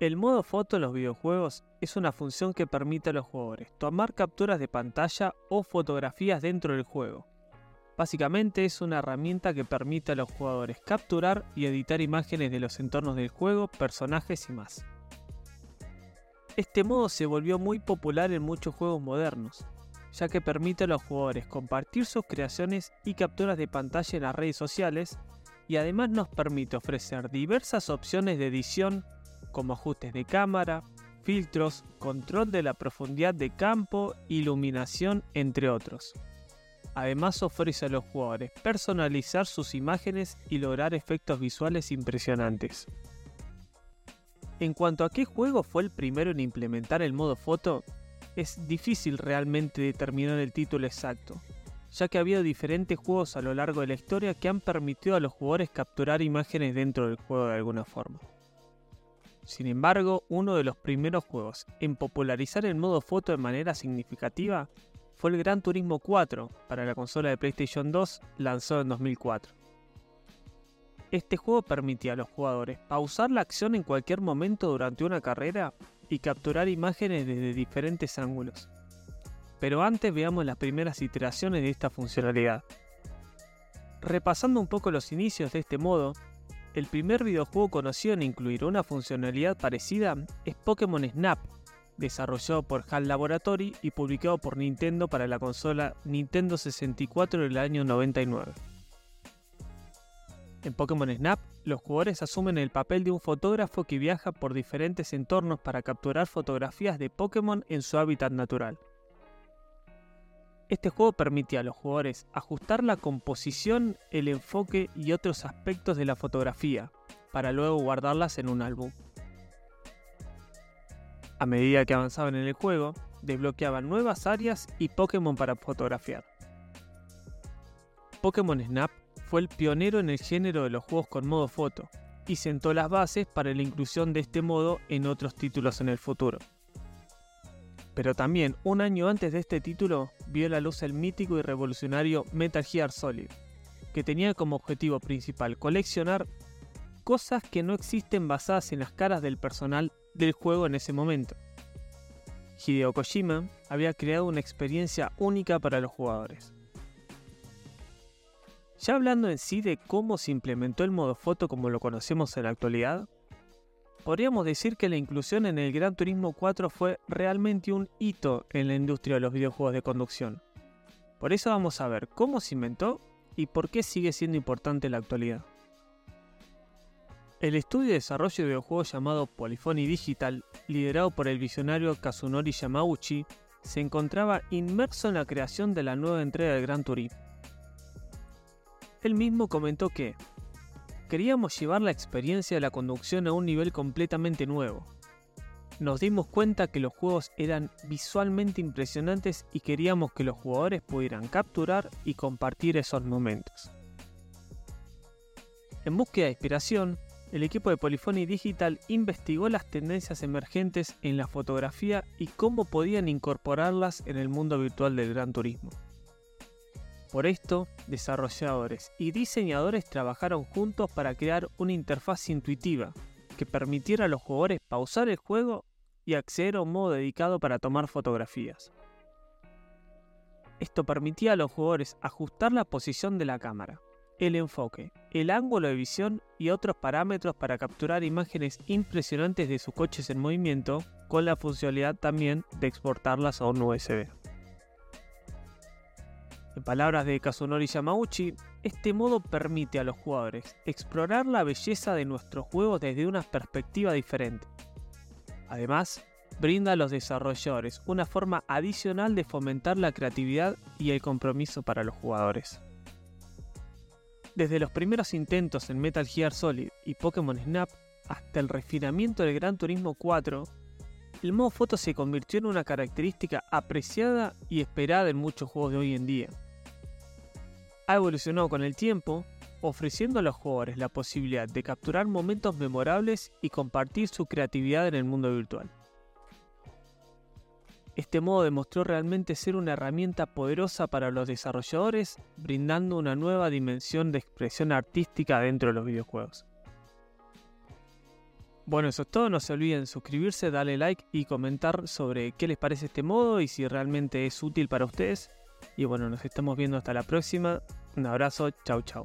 El modo foto en los videojuegos es una función que permite a los jugadores tomar capturas de pantalla o fotografías dentro del juego. Básicamente es una herramienta que permite a los jugadores capturar y editar imágenes de los entornos del juego, personajes y más. Este modo se volvió muy popular en muchos juegos modernos, ya que permite a los jugadores compartir sus creaciones y capturas de pantalla en las redes sociales y además nos permite ofrecer diversas opciones de edición como ajustes de cámara, filtros, control de la profundidad de campo, iluminación, entre otros. Además ofrece a los jugadores personalizar sus imágenes y lograr efectos visuales impresionantes. En cuanto a qué juego fue el primero en implementar el modo foto, es difícil realmente determinar el título exacto, ya que ha habido diferentes juegos a lo largo de la historia que han permitido a los jugadores capturar imágenes dentro del juego de alguna forma. Sin embargo, uno de los primeros juegos en popularizar el modo foto de manera significativa fue el Gran Turismo 4 para la consola de PlayStation 2 lanzado en 2004. Este juego permitía a los jugadores pausar la acción en cualquier momento durante una carrera y capturar imágenes desde diferentes ángulos. Pero antes veamos las primeras iteraciones de esta funcionalidad. Repasando un poco los inicios de este modo, el primer videojuego conocido en incluir una funcionalidad parecida es Pokémon Snap, desarrollado por HAL Laboratory y publicado por Nintendo para la consola Nintendo 64 del año 99. En Pokémon Snap, los jugadores asumen el papel de un fotógrafo que viaja por diferentes entornos para capturar fotografías de Pokémon en su hábitat natural. Este juego permite a los jugadores ajustar la composición, el enfoque y otros aspectos de la fotografía, para luego guardarlas en un álbum. A medida que avanzaban en el juego, desbloqueaban nuevas áreas y Pokémon para fotografiar. Pokémon Snap fue el pionero en el género de los juegos con modo foto, y sentó las bases para la inclusión de este modo en otros títulos en el futuro. Pero también, un año antes de este título, vio la luz el mítico y revolucionario Metal Gear Solid, que tenía como objetivo principal coleccionar cosas que no existen basadas en las caras del personal del juego en ese momento. Hideo Kojima había creado una experiencia única para los jugadores. Ya hablando en sí de cómo se implementó el modo foto como lo conocemos en la actualidad, Podríamos decir que la inclusión en el Gran Turismo 4 fue realmente un hito en la industria de los videojuegos de conducción. Por eso vamos a ver cómo se inventó y por qué sigue siendo importante en la actualidad. El estudio de desarrollo de videojuegos llamado Polyphony Digital, liderado por el visionario Kazunori Yamauchi, se encontraba inmerso en la creación de la nueva entrega del Gran Turismo. Él mismo comentó que, queríamos llevar la experiencia de la conducción a un nivel completamente nuevo. Nos dimos cuenta que los juegos eran visualmente impresionantes y queríamos que los jugadores pudieran capturar y compartir esos momentos. En búsqueda de inspiración, el equipo de Polyphony Digital investigó las tendencias emergentes en la fotografía y cómo podían incorporarlas en el mundo virtual del gran turismo. Por esto, desarrolladores y diseñadores trabajaron juntos para crear una interfaz intuitiva que permitiera a los jugadores pausar el juego y acceder a un modo dedicado para tomar fotografías. Esto permitía a los jugadores ajustar la posición de la cámara, el enfoque, el ángulo de visión y otros parámetros para capturar imágenes impresionantes de sus coches en movimiento, con la funcionalidad también de exportarlas a un USB. En palabras de Kazunori Yamauchi, este modo permite a los jugadores explorar la belleza de nuestros juegos desde una perspectiva diferente. Además, brinda a los desarrolladores una forma adicional de fomentar la creatividad y el compromiso para los jugadores. Desde los primeros intentos en Metal Gear Solid y Pokémon Snap hasta el refinamiento del Gran Turismo 4, el modo foto se convirtió en una característica apreciada y esperada en muchos juegos de hoy en día. Ha evolucionado con el tiempo, ofreciendo a los jugadores la posibilidad de capturar momentos memorables y compartir su creatividad en el mundo virtual. Este modo demostró realmente ser una herramienta poderosa para los desarrolladores, brindando una nueva dimensión de expresión artística dentro de los videojuegos. Bueno, eso es todo. No se olviden suscribirse, darle like y comentar sobre qué les parece este modo y si realmente es útil para ustedes. Y bueno, nos estamos viendo hasta la próxima. Un abrazo, chau chau.